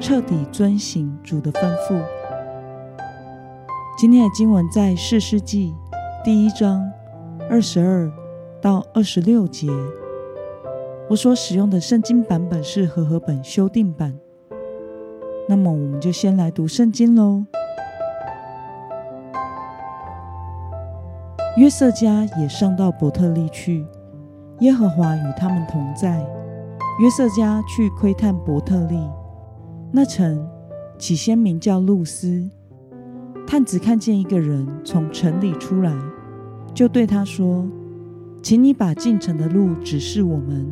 彻底遵行主的吩咐。今天的经文在四世纪第一章二十二到二十六节。我所使用的圣经版本是和合本修订版。那么，我们就先来读圣经喽。约瑟家也上到伯特利去，耶和华与他们同在。约瑟家去窥探伯特利。那城起先名叫露丝。探子看见一个人从城里出来，就对他说：“请你把进城的路指示我们，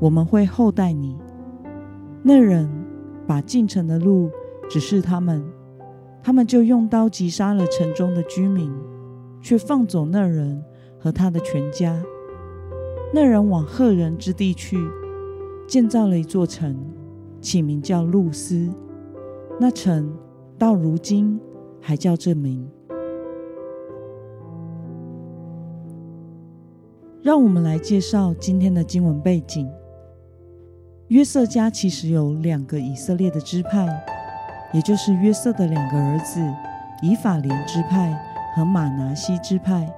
我们会厚待你。”那人把进城的路指示他们，他们就用刀击杀了城中的居民，却放走那人和他的全家。那人往赫人之地去，建造了一座城。起名叫露丝，那城到如今还叫这名。让我们来介绍今天的经文背景。约瑟家其实有两个以色列的支派，也就是约瑟的两个儿子以法莲支派和玛拿西支派。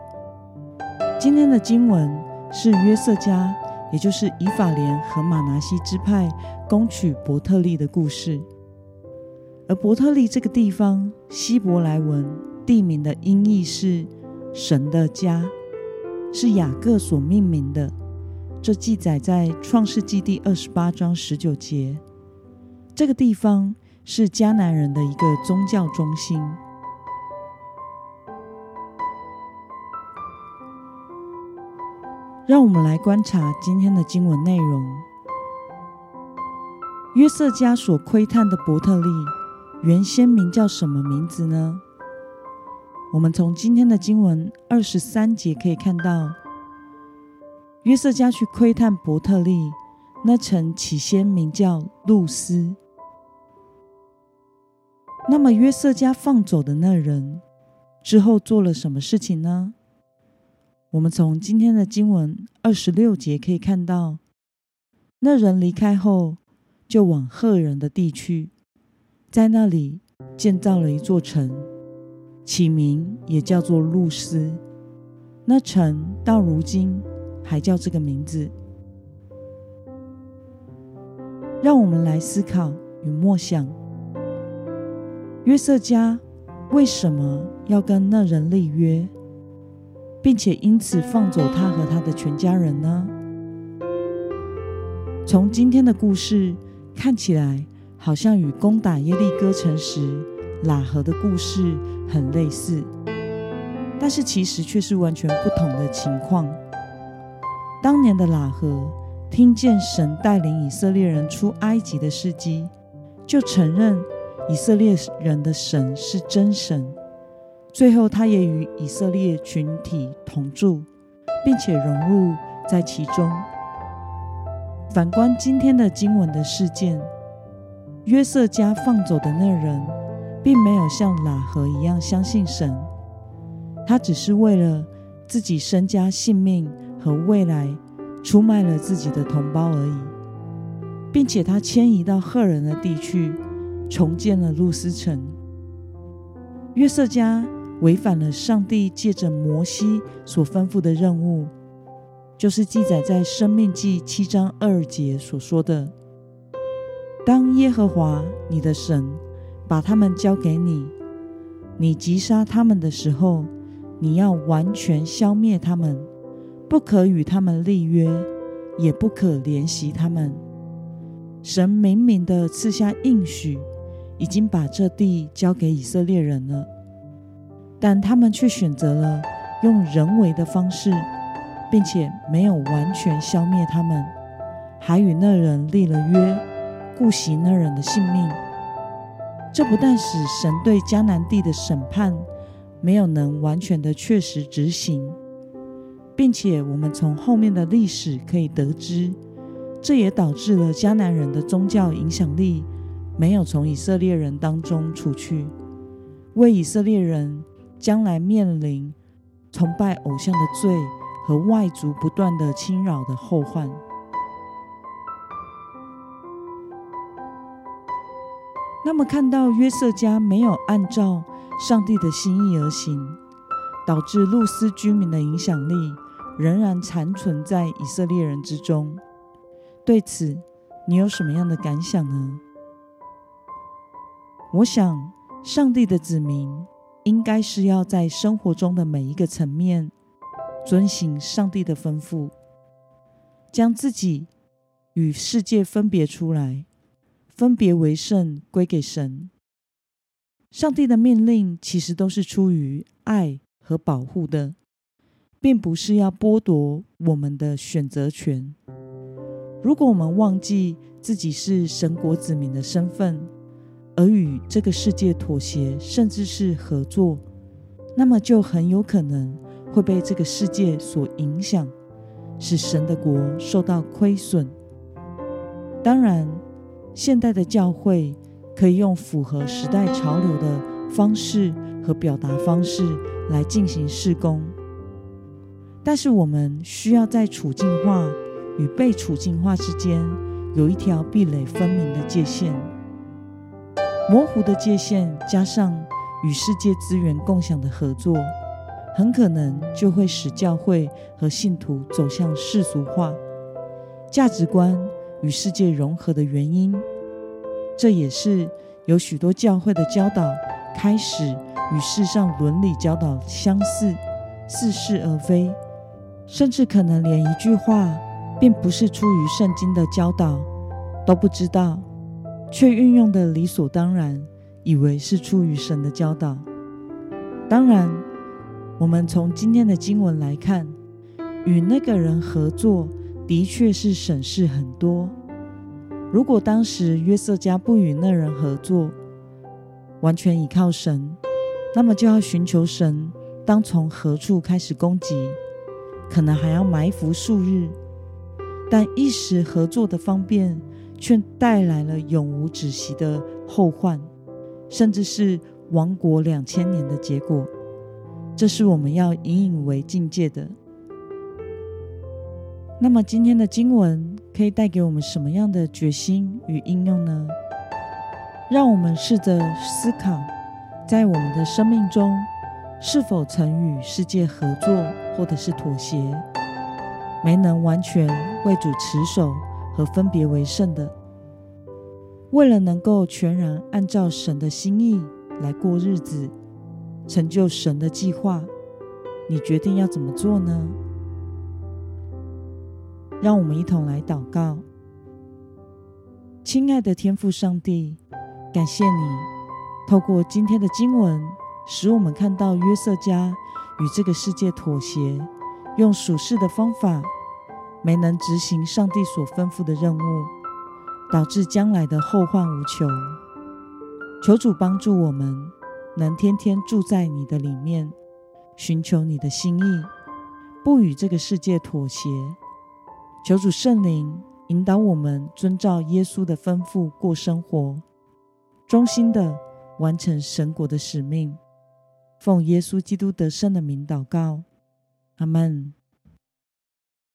今天的经文是约瑟家。也就是以法莲和玛拿西支派攻取伯特利的故事，而伯特利这个地方希伯来文地名的音译是“神的家”，是雅各所命名的。这记载在创世纪第二十八章十九节。这个地方是迦南人的一个宗教中心。让我们来观察今天的经文内容。约瑟家所窥探的伯特利，原先名叫什么名字呢？我们从今天的经文二十三节可以看到，约瑟家去窥探伯特利，那城起先名叫露丝。那么约瑟家放走的那人之后做了什么事情呢？我们从今天的经文二十六节可以看到，那人离开后，就往赫人的地区，在那里建造了一座城，起名也叫做路斯。那城到如今还叫这个名字。让我们来思考与默想：约瑟家为什么要跟那人立约？并且因此放走他和他的全家人呢？从今天的故事看起来，好像与攻打耶利哥城时喇合的故事很类似，但是其实却是完全不同的情况。当年的喇合听见神带领以色列人出埃及的事迹，就承认以色列人的神是真神。最后，他也与以色列群体同住，并且融入在其中。反观今天的经文的事件，约瑟家放走的那人，并没有像喇合一样相信神，他只是为了自己身家性命和未来，出卖了自己的同胞而已，并且他迁移到赫人的地区，重建了路斯城。约瑟家。违反了上帝借着摩西所吩咐的任务，就是记载在《生命记》七章二节所说的：“当耶和华你的神把他们交给你，你击杀他们的时候，你要完全消灭他们，不可与他们立约，也不可怜惜他们。”神明明的赐下应许，已经把这地交给以色列人了。但他们却选择了用人为的方式，并且没有完全消灭他们，还与那人立了约，顾惜那人的性命。这不但使神对迦南地的审判没有能完全的确实执行，并且我们从后面的历史可以得知，这也导致了迦南人的宗教影响力没有从以色列人当中除去，为以色列人将来面临崇拜偶像的罪和外族不断的侵扰的后患。那么，看到约瑟家没有按照上帝的心意而行，导致路斯居民的影响力仍然残存在以色列人之中。对此，你有什么样的感想呢？我想，上帝的子民应该是要在生活中的每一个层面遵行上帝的吩咐，将自己与世界分别出来。分别为圣归给神。上帝的命令其实都是出于爱和保护的，并不是要剥夺我们的选择权。如果我们忘记自己是神国子民的身份，而与这个世界妥协，甚至是合作，那么就很有可能会被这个世界所影响，使神的国受到亏损。当然。现代的教会可以用符合时代潮流的方式和表达方式来进行事工，但是我们需要在处境化与被处境化之间有一条壁垒分明的界限。模糊的界限加上与世界资源共享的合作，很可能就会使教会和信徒走向世俗化价值观。与世界融合的原因，这也是有许多教会的教导开始与世上伦理教导相似，似是而非，甚至可能连一句话并不是出于圣经的教导都不知道，却运用的理所当然，以为是出于神的教导。当然，我们从今天的经文来看，与那个人合作。的确是省事很多。如果当时约瑟家不与那人合作，完全倚靠神，那么就要寻求神当从何处开始攻击，可能还要埋伏数日。但一时合作的方便，却带来了永无止息的后患，甚至是亡国两千年的结果。这是我们要引以为境界的。那么今天的经文可以带给我们什么样的决心与应用呢？让我们试着思考，在我们的生命中，是否曾与世界合作，或者是妥协，没能完全为主持守和分别为圣的。为了能够全然按照神的心意来过日子，成就神的计划，你决定要怎么做呢？让我们一同来祷告，亲爱的天父上帝，感谢你透过今天的经文，使我们看到约瑟家与这个世界妥协，用属世的方法没能执行上帝所吩咐的任务，导致将来的后患无穷。求主帮助我们，能天天住在你的里面，寻求你的心意，不与这个世界妥协。求主圣灵引导我们遵照耶稣的吩咐过生活，忠心的完成神国的使命。奉耶稣基督得胜的名祷告，阿门。